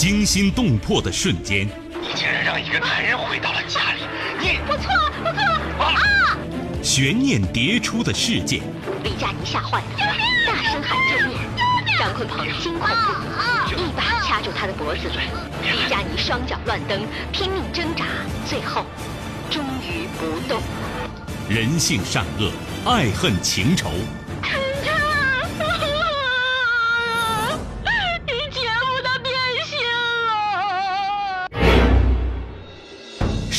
惊心动魄的瞬间，你竟然让一个男人回到了家里，你我错了，我错。了啊！悬念迭出的事件，李佳妮吓坏了，大声喊救命！张坤鹏惊恐。不已，一把掐住他的脖子。李佳妮双脚乱蹬，拼命挣扎，最后终于不动。人性善恶，爱恨情仇，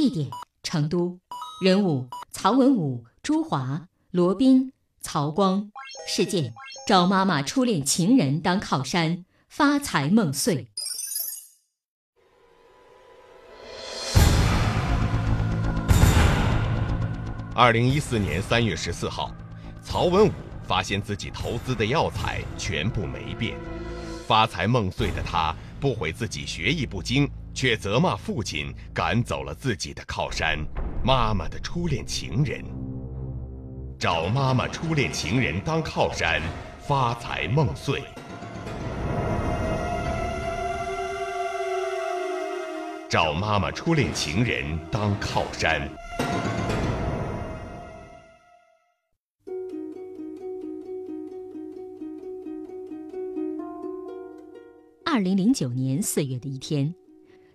地点成都，人物曹文武、朱华、罗宾、曹光。事件找妈妈初恋情人当靠山，发财梦碎。二零一四年三月十四号，曹文武发现自己投资的药材全部没变，发财梦碎的他不悔自己学艺不精，却责骂父亲赶走了自己的靠山——妈妈的初恋情人。找妈妈初恋情人当靠山，发财梦碎。找妈妈初恋情人当靠山。二零零九年四月的一天，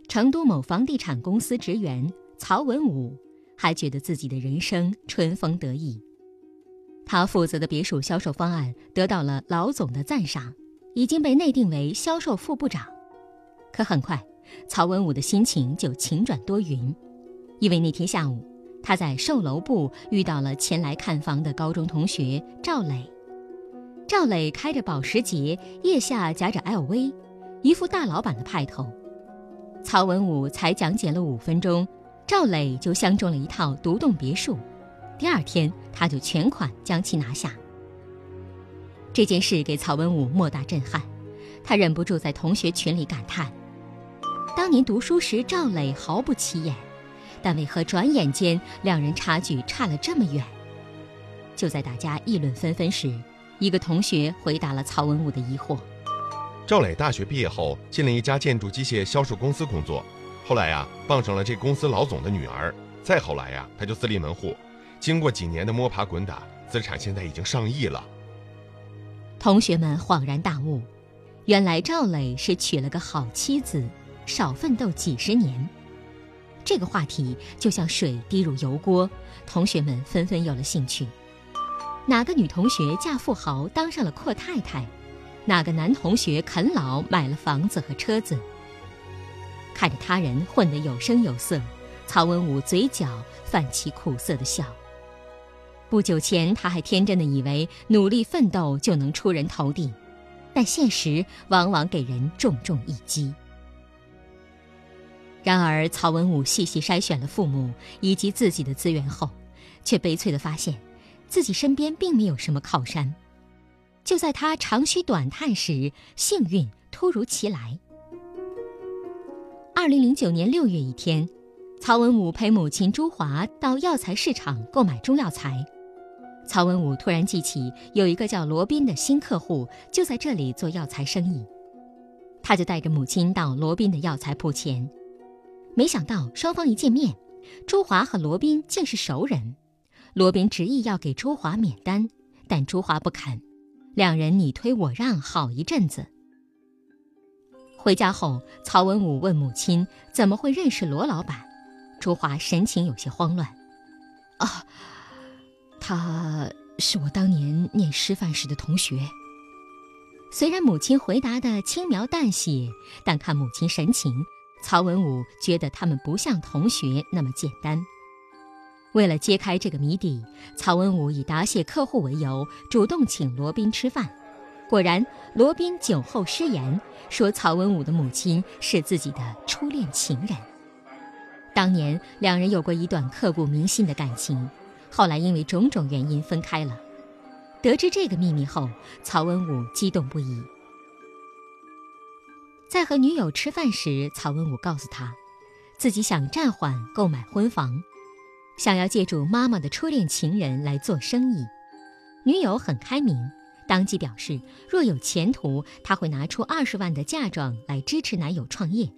成都某房地产公司职员曹文武还觉得自己的人生春风得意。他负责的别墅销售方案得到了老总的赞赏，已经被内定为销售副部长。可很快，曹文武的心情就晴转多云，因为那天下午，他在售楼部遇到了前来看房的高中同学赵磊。赵磊开着保时捷，腋下夹着 LV，一副大老板的派头。曹文武才讲解了五分钟，赵磊就相中了一套独栋别墅。第二天，他就全款将其拿下。这件事给曹文武莫大震撼，他忍不住在同学群里感叹：当年读书时，赵磊毫不起眼，但为何转眼间两人差距差了这么远？就在大家议论纷纷时，一个同学回答了曹文武的疑惑：赵磊大学毕业后进了一家建筑机械销售公司工作，后来呀傍上了这公司老总的女儿，再后来呀他就自立门户。经过几年的摸爬滚打，资产现在已经上亿了。同学们恍然大悟，原来赵磊是娶了个好妻子，少奋斗几十年。这个话题就像水滴入油锅，同学们纷纷有了兴趣。哪个女同学嫁富豪当上了阔太太？哪个男同学啃老买了房子和车子？看着他人混得有声有色，曹文武嘴角泛起苦涩的笑。不久前，他还天真的以为努力奋斗就能出人头地，但现实往往给人重重一击。然而，曹文武细细筛选了父母以及自己的资源后，却悲催的发现，自己身边并没有什么靠山。就在他长吁短叹时，幸运突如其来。二零零九年六月一天，曹文武陪母亲朱华到药材市场购买中药材。曹文武突然记起有一个叫罗宾的新客户就在这里做药材生意，他就带着母亲到罗宾的药材铺前。没想到双方一见面，朱华和罗宾竟是熟人。罗宾执意要给朱华免单，但朱华不肯，两人你推我让好一阵子。回家后，曹文武问母亲怎么会认识罗老板，朱华神情有些慌乱。啊。他是我当年念师范时的同学。虽然母亲回答的轻描淡写，但看母亲神情，曹文武觉得他们不像同学那么简单。为了揭开这个谜底，曹文武以答谢客户为由，主动请罗宾吃饭。果然，罗宾酒后失言，说曹文武的母亲是自己的初恋情人。当年两人有过一段刻骨铭心的感情，后来因为种种原因分开了。得知这个秘密后，曹文武激动不已。在和女友吃饭时，曹文武告诉他，自己想暂缓购买婚房，想要借助妈妈的初恋情人来做生意。女友很开明。当即表示，若有前途，他会拿出二十万的嫁妆来支持男友创业。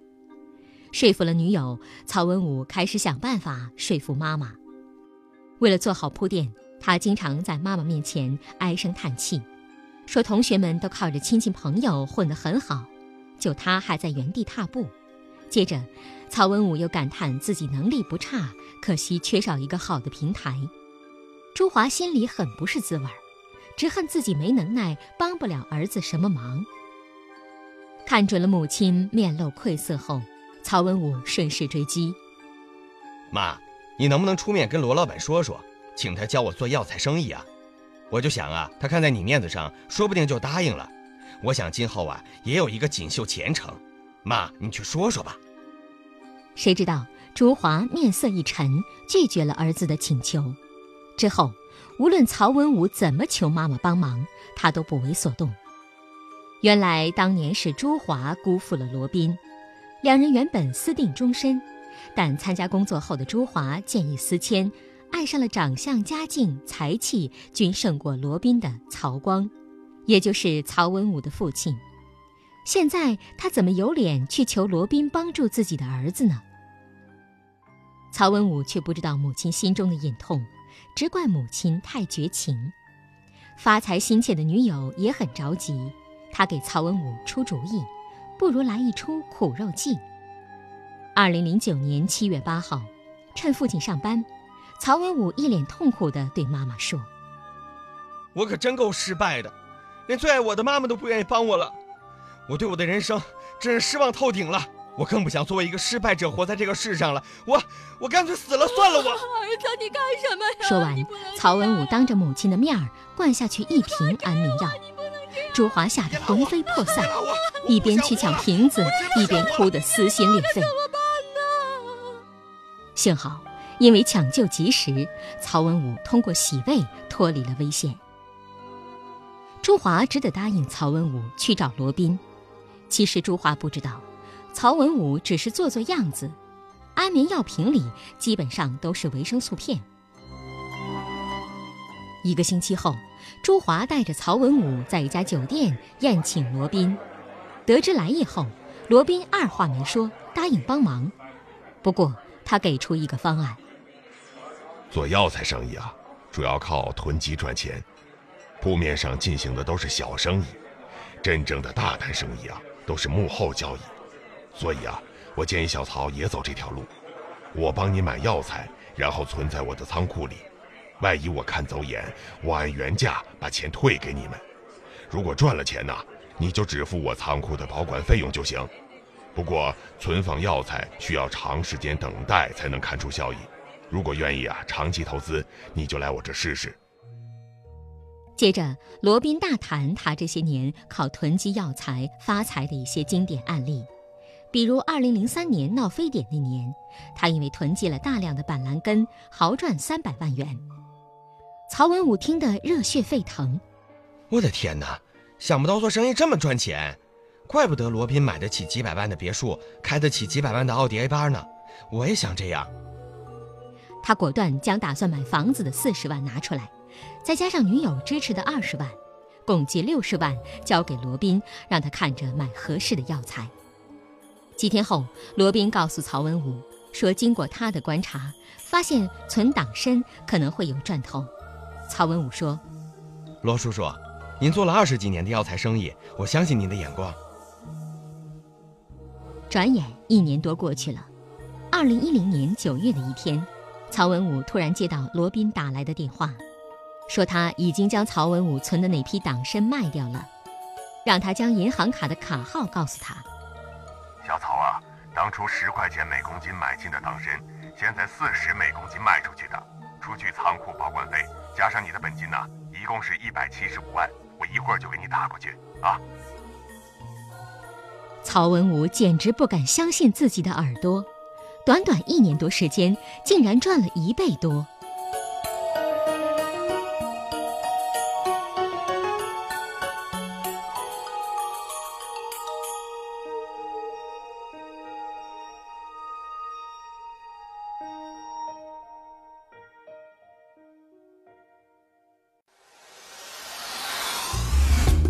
说服了女友，曹文武开始想办法说服妈妈。为了做好铺垫，他经常在妈妈面前唉声叹气，说同学们都靠着亲戚朋友混得很好，就他还在原地踏步。接着，曹文武又感叹自己能力不差，可惜缺少一个好的平台。朱华心里很不是滋味儿。只恨自己没能耐，帮不了儿子什么忙。看准了母亲面露愧色后，曹文武顺势追击：“妈，你能不能出面跟罗老板说说，请他教我做药材生意啊？我就想啊，他看在你面子上，说不定就答应了。我想今后啊，也有一个锦绣前程。妈，你去说说吧。”谁知道朱华面色一沉，拒绝了儿子的请求。之后。无论曹文武怎么求妈妈帮忙，他都不为所动。原来当年是朱华辜负了罗宾，两人原本私定终身，但参加工作后的朱华见异思迁，爱上了长相、家境、才气均胜过罗宾的曹光，也就是曹文武的父亲。现在他怎么有脸去求罗宾帮助自己的儿子呢？曹文武却不知道母亲心中的隐痛。只怪母亲太绝情，发财心切的女友也很着急。他给曹文武出主意，不如来一出苦肉计。二零零九年七月八号，趁父亲上班，曹文武一脸痛苦地对妈妈说：“我可真够失败的，连最爱我的妈妈都不愿意帮我了。我对我的人生真是失望透顶了。”我更不想作为一个失败者活在这个世上了，我我干脆死了算了。我儿子，你干什么呀？说完，曹文武当着母亲的面儿灌下去一瓶安眠药，朱华吓得魂飞魄散，一边去抢瓶子，一边哭得撕心裂肺。怎么办呢？幸好，因为抢救及时，曹文武通过洗胃脱离了危险。朱华只得答应曹文武去找罗宾。其实朱华不知道。曹文武只是做做样子，安眠药瓶里基本上都是维生素片。一个星期后，朱华带着曹文武在一家酒店宴请罗宾。得知来意后，罗宾二话没说，答应帮忙。不过他给出一个方案：做药材生意啊，主要靠囤积赚钱，铺面上进行的都是小生意，真正的大单生意啊，都是幕后交易。所以啊，我建议小曹也走这条路，我帮你买药材，然后存在我的仓库里。万一我看走眼，我按原价把钱退给你们。如果赚了钱呢，你就只付我仓库的保管费用就行。不过存放药材需要长时间等待才能看出效益。如果愿意啊，长期投资，你就来我这试试。接着，罗宾大谈他这些年靠囤积药材发财的一些经典案例。比如，二零零三年闹非典那年，他因为囤积了大量的板蓝根，豪赚三百万元。曹文武听得热血沸腾。我的天哪，想不到做生意这么赚钱，怪不得罗宾买得起几百万的别墅，开得起几百万的奥迪 A 八呢。我也想这样。他果断将打算买房子的四十万拿出来，再加上女友支持的二十万，共计六十万交给罗宾，让他看着买合适的药材。几天后，罗宾告诉曹文武说：“经过他的观察，发现存党参可能会有赚头。”曹文武说：“罗叔叔，您做了二十几年的药材生意，我相信您的眼光。”转眼一年多过去了，二零一零年九月的一天，曹文武突然接到罗宾打来的电话，说他已经将曹文武存的那批党参卖掉了，让他将银行卡的卡号告诉他。小曹啊，当初十块钱每公斤买进的党参，现在四十每公斤卖出去的，除去仓库保管费，加上你的本金呢，一共是一百七十五万。我一会儿就给你打过去啊。曹文武简直不敢相信自己的耳朵，短短一年多时间，竟然赚了一倍多。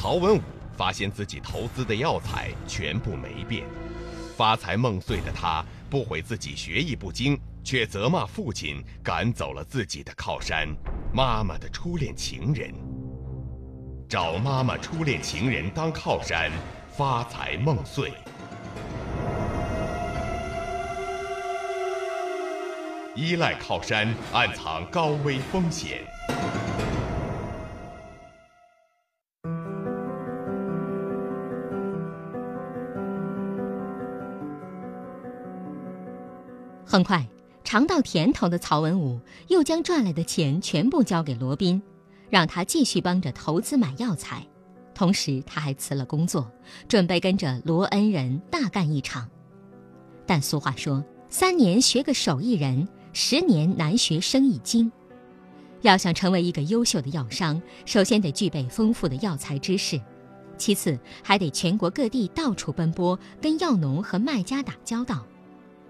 曹文武发现自己投资的药材全部没变，发财梦碎的他不悔自己学艺不精，却责骂父亲赶走了自己的靠山——妈妈的初恋情人。找妈妈初恋情人当靠山，发财梦碎。依赖靠山，暗藏高危风险。很快，尝到甜头的曹文武又将赚来的钱全部交给罗宾，让他继续帮着投资买药材。同时，他还辞了工作，准备跟着罗恩人大干一场。但俗话说：“三年学个手艺人，十年难学生意经。”要想成为一个优秀的药商，首先得具备丰富的药材知识，其次还得全国各地到处奔波，跟药农和卖家打交道。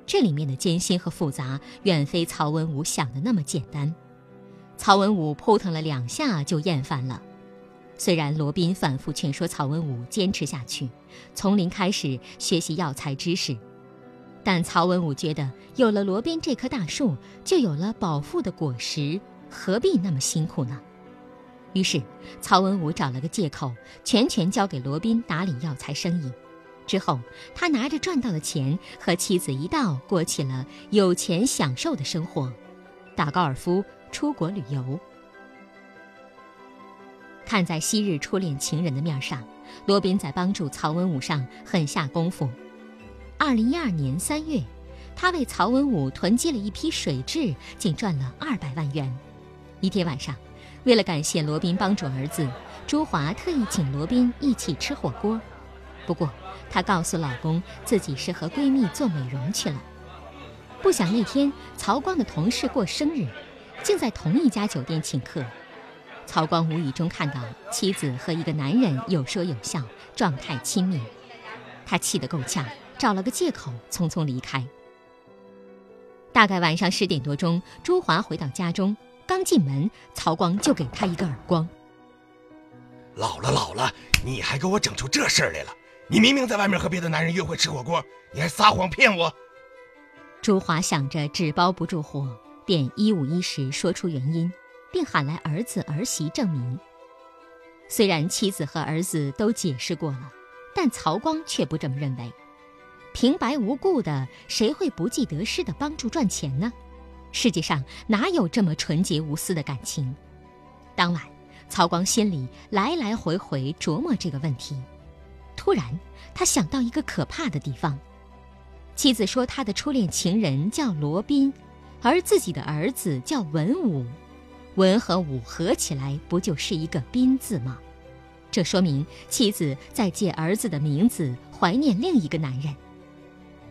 这里面的艰辛和复杂，远非曹文武想的那么简单。曹文武扑腾了两下就厌烦了。虽然罗宾反复劝说曹文武坚持下去，从零开始学习药材知识，但曹文武觉得有了罗宾这棵大树，就有了饱腹的果实，何必那么辛苦呢？于是，曹文武找了个借口，全权交给罗宾打理药材生意。之后，他拿着赚到的钱和妻子一道过起了有钱享受的生活，打高尔夫、出国旅游。看在昔日初恋情人的面上，罗宾在帮助曹文武上狠下功夫。二零一二年三月，他为曹文武囤积了一批水蛭，竟赚了二百万元。一天晚上，为了感谢罗宾帮助儿子，朱华特意请罗宾一起吃火锅。不过，她告诉老公自己是和闺蜜做美容去了。不想那天曹光的同事过生日，竟在同一家酒店请客。曹光无意中看到妻子和一个男人有说有笑，状态亲密，他气得够呛，找了个借口匆匆离开。大概晚上十点多钟，朱华回到家中，刚进门，曹光就给他一个耳光：“老了老了，你还给我整出这事儿来了！”你明明在外面和别的男人约会吃火锅，你还撒谎骗我。朱华想着纸包不住火，便一五一十说出原因，并喊来儿子儿媳证明。虽然妻子和儿子都解释过了，但曹光却不这么认为。平白无故的，谁会不计得失的帮助赚钱呢？世界上哪有这么纯洁无私的感情？当晚，曹光心里来来回回琢磨这个问题。突然，他想到一个可怕的地方。妻子说他的初恋情人叫罗宾，而自己的儿子叫文武，文和武合起来不就是一个宾字吗？这说明妻子在借儿子的名字怀念另一个男人，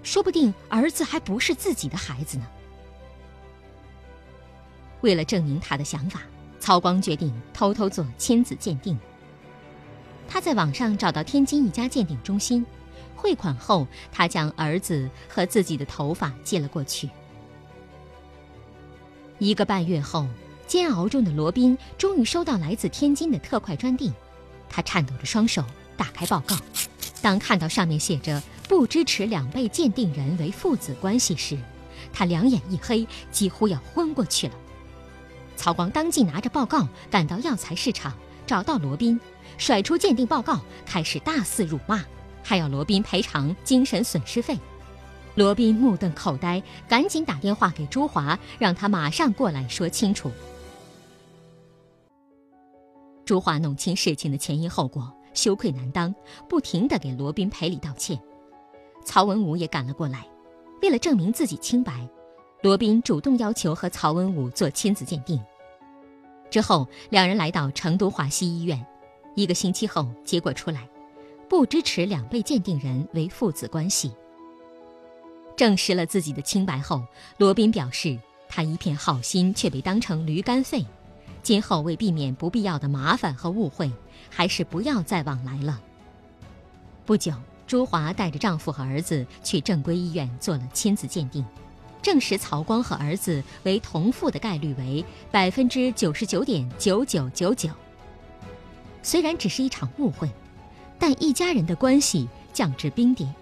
说不定儿子还不是自己的孩子呢。为了证明他的想法，曹光决定偷偷做亲子鉴定。他在网上找到天津一家鉴定中心，汇款后，他将儿子和自己的头发寄了过去。一个半月后，煎熬中的罗宾终于收到来自天津的特快专递，他颤抖着双手打开报告，当看到上面写着“不支持两被鉴定人为父子关系”时，他两眼一黑，几乎要昏过去了。曹光当即拿着报告赶到药材市场。找到罗宾，甩出鉴定报告，开始大肆辱骂，还要罗宾赔偿精神损失费。罗宾目瞪口呆，赶紧打电话给朱华，让他马上过来说清楚。朱华弄清事情的前因后果，羞愧难当，不停地给罗宾赔礼道歉。曹文武也赶了过来，为了证明自己清白，罗宾主动要求和曹文武做亲子鉴定。之后，两人来到成都华西医院，一个星期后，结果出来，不支持两被鉴定人为父子关系。证实了自己的清白后，罗宾表示，他一片好心却被当成驴肝肺，今后为避免不必要的麻烦和误会，还是不要再往来了。不久，朱华带着丈夫和儿子去正规医院做了亲子鉴定，证实曹光和儿子为同父的概率为百分之九十九点九九九九。虽然只是一场误会，但一家人的关系降至冰点。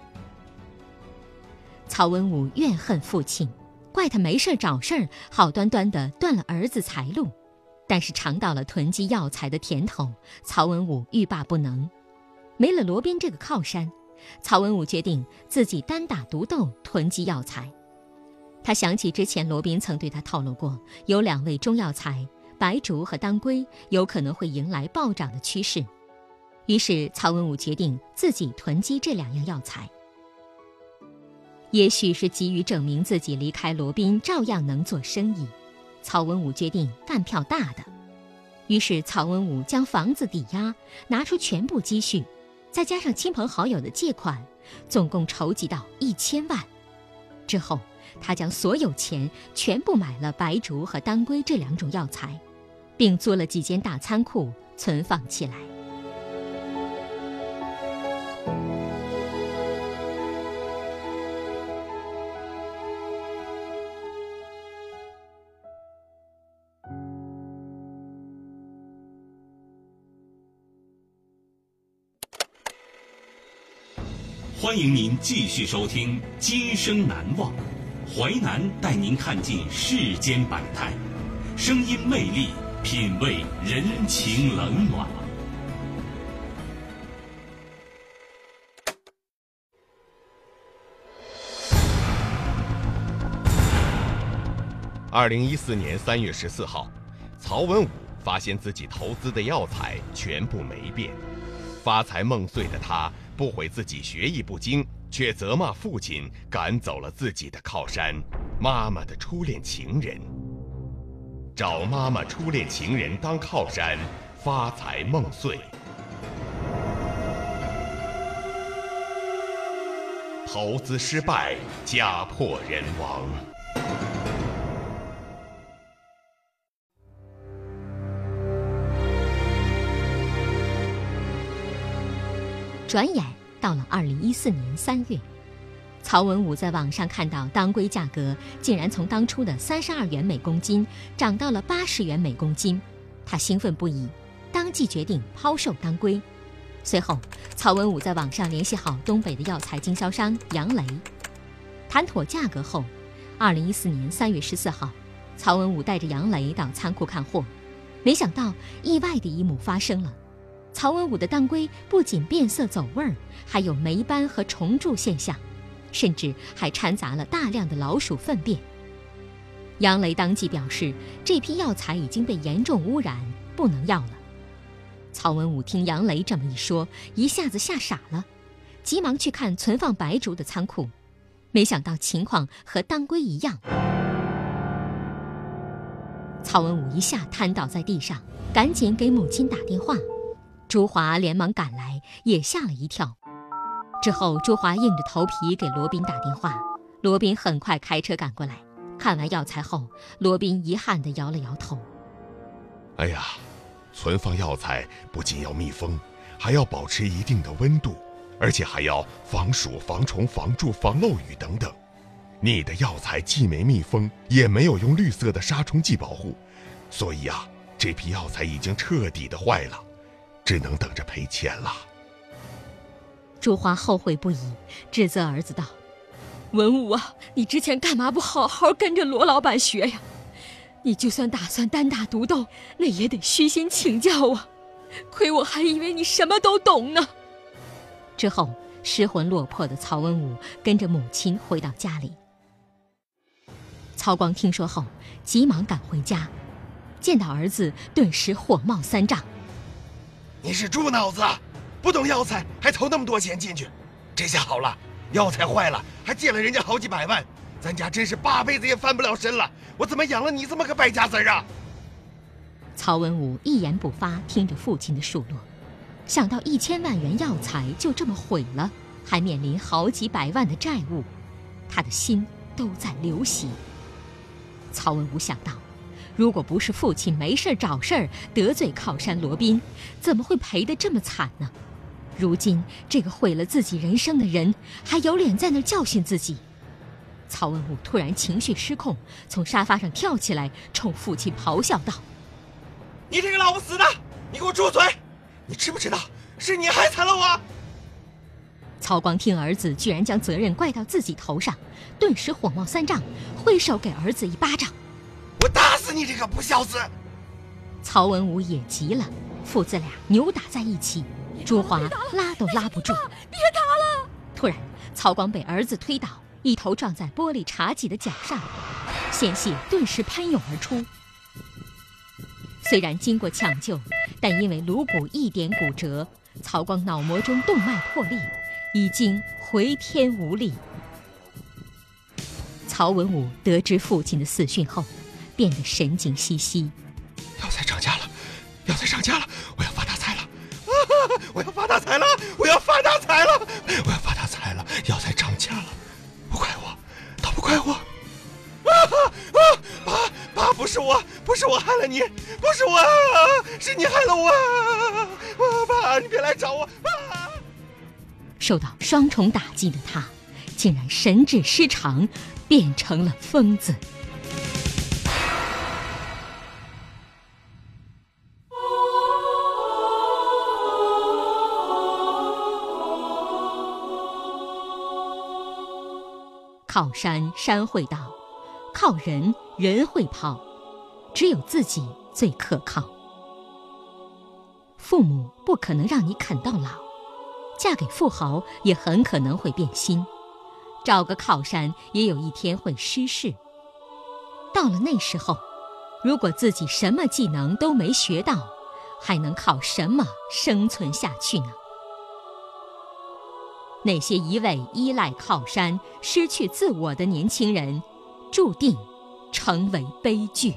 曹文武怨恨父亲，怪他没事找事儿，好端端的断了儿子财路。但是尝到了囤积药材的甜头，曹文武欲罢不能。没了罗宾这个靠山，曹文武决定自己单打独斗囤积药材。他想起之前罗宾曾对他透露过，有两味中药材白术和当归有可能会迎来暴涨的趋势，于是曹文武决定自己囤积这两样药材。也许是急于证明自己离开罗宾照样能做生意，曹文武决定干票大的。于是曹文武将房子抵押，拿出全部积蓄，再加上亲朋好友的借款，总共筹集到一千万。之后，他将所有钱全部买了白术和当归这两种药材，并租了几间大仓库存放起来。欢迎您继续收听《今生难忘》，淮南带您看尽世间百态，声音魅力，品味人情冷暖。二零一四年三月十四号，曹文武发现自己投资的药材全部没变，发财梦碎的他。不悔自己学艺不精，却责骂父亲赶走了自己的靠山，妈妈的初恋情人。找妈妈初恋情人当靠山，发财梦碎，投资失败，家破人亡。转眼到了二零一四年三月，曹文武在网上看到当归价格竟然从当初的三十二元每公斤涨到了八十元每公斤，他兴奋不已，当即决定抛售当归。随后，曹文武在网上联系好东北的药材经销商杨雷，谈妥价格后，二零一四年三月十四号，曹文武带着杨雷到仓库看货，没想到意外的一幕发生了。曹文武的当归不仅变色走味儿，还有霉斑和虫蛀现象，甚至还掺杂了大量的老鼠粪便。杨雷当即表示，这批药材已经被严重污染，不能要了。曹文武听杨雷这么一说，一下子吓傻了，急忙去看存放白竹的仓库，没想到情况和当归一样。曹文武一下瘫倒在地上，赶紧给母亲打电话。朱华连忙赶来，也吓了一跳。之后，朱华硬着头皮给罗宾打电话，罗宾很快开车赶过来。看完药材后，罗宾遗憾地摇了摇头：“哎呀，存放药材不仅要密封，还要保持一定的温度，而且还要防鼠、防虫、防蛀、防漏雨等等。你的药材既没密封，也没有用绿色的杀虫剂保护，所以啊，这批药材已经彻底的坏了。”只能等着赔钱了。朱华后悔不已，指责儿子道：“文武啊，你之前干嘛不好好跟着罗老板学呀？你就算打算单打独斗，那也得虚心请教啊。”亏我还以为你什么都懂呢。之后，失魂落魄的曹文武跟着母亲回到家里。曹光听说后，急忙赶回家，见到儿子，顿时火冒三丈：“你是猪脑子，不懂药材，还投那么多钱进去，这下好了，药材坏了，还借了人家好几百万，咱家真是八辈子也翻不了身了。我怎么养了你这么个败家子儿啊？”曹文武一言不发，听着父亲的数落，想到一千万元药材就这么毁了，还面临好几百万的债务，他的心都在流血。曹文武想到，如果不是父亲没事找事儿得罪靠山罗宾，怎么会赔得这么惨呢？如今这个毁了自己人生的人，还有脸在那教训自己？曹文武突然情绪失控，从沙发上跳起来，冲父亲咆哮道。你这个老不死的，你给我住嘴！你知不知道是你害惨了我？曹光听儿子居然将责任怪到自己头上，顿时火冒三丈，挥手给儿子一巴掌：“我打死你这个不孝子！”曹文武也急了，父子俩扭打在一起，朱华拉都拉不住。别打了！突然，曹光被儿子推倒，一头撞在玻璃茶几的脚上，鲜血顿时喷涌而出。虽然经过抢救，但因为颅骨一点骨折，曹光脑膜中动脉破裂，已经回天无力。曹文武得知父亲的死讯后，变得神经兮兮。药材涨价了，药材涨价了，我要发大财了！我要发大财了！我要发大财了！药材涨价了，不怪我，都不怪我！啊啊！爸爸，不是我，不是我害了你，不是我，是你害了我！爸，你别来找我！啊，受到双重打击的他，竟然神志失常，变成了疯子。靠山山会倒，靠人人会跑，只有自己最可靠。父母不可能让你啃到老，嫁给富豪也很可能会变心，找个靠山也有一天会失势。到了那时候，如果自己什么技能都没学到，还能靠什么生存下去呢？那些一味依赖靠山、失去自我的年轻人，注定成为悲剧。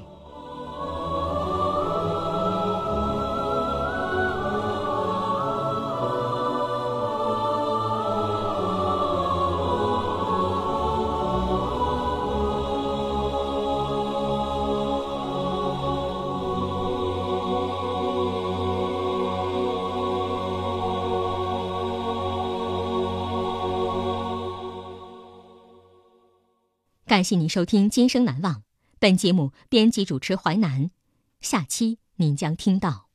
感谢您收听《今生难忘》，本节目编辑主持淮南，下期您将听到。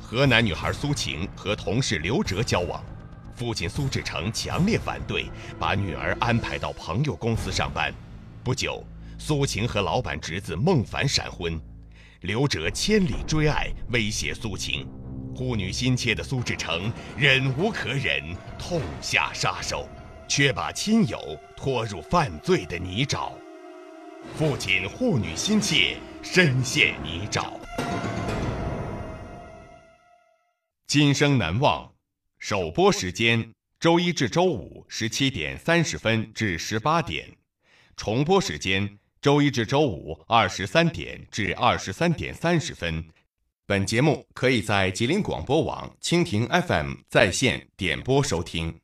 河南女孩苏晴和同事刘哲交往，父亲苏志成强烈反对，把女儿安排到朋友公司上班。不久，苏晴和老板侄子孟凡闪婚，刘哲千里追爱，威胁苏晴。护女心切的苏志成忍无可忍，痛下杀手，却把亲友拖入犯罪的泥沼。父亲护女心切，深陷泥沼。今生难忘，首播时间周一至周五十七点三十分至十八点，重播时间周一至周五二十三点至二十三点三十分。本节目可以在吉林广播网、蜻蜓 FM 在线点播收听。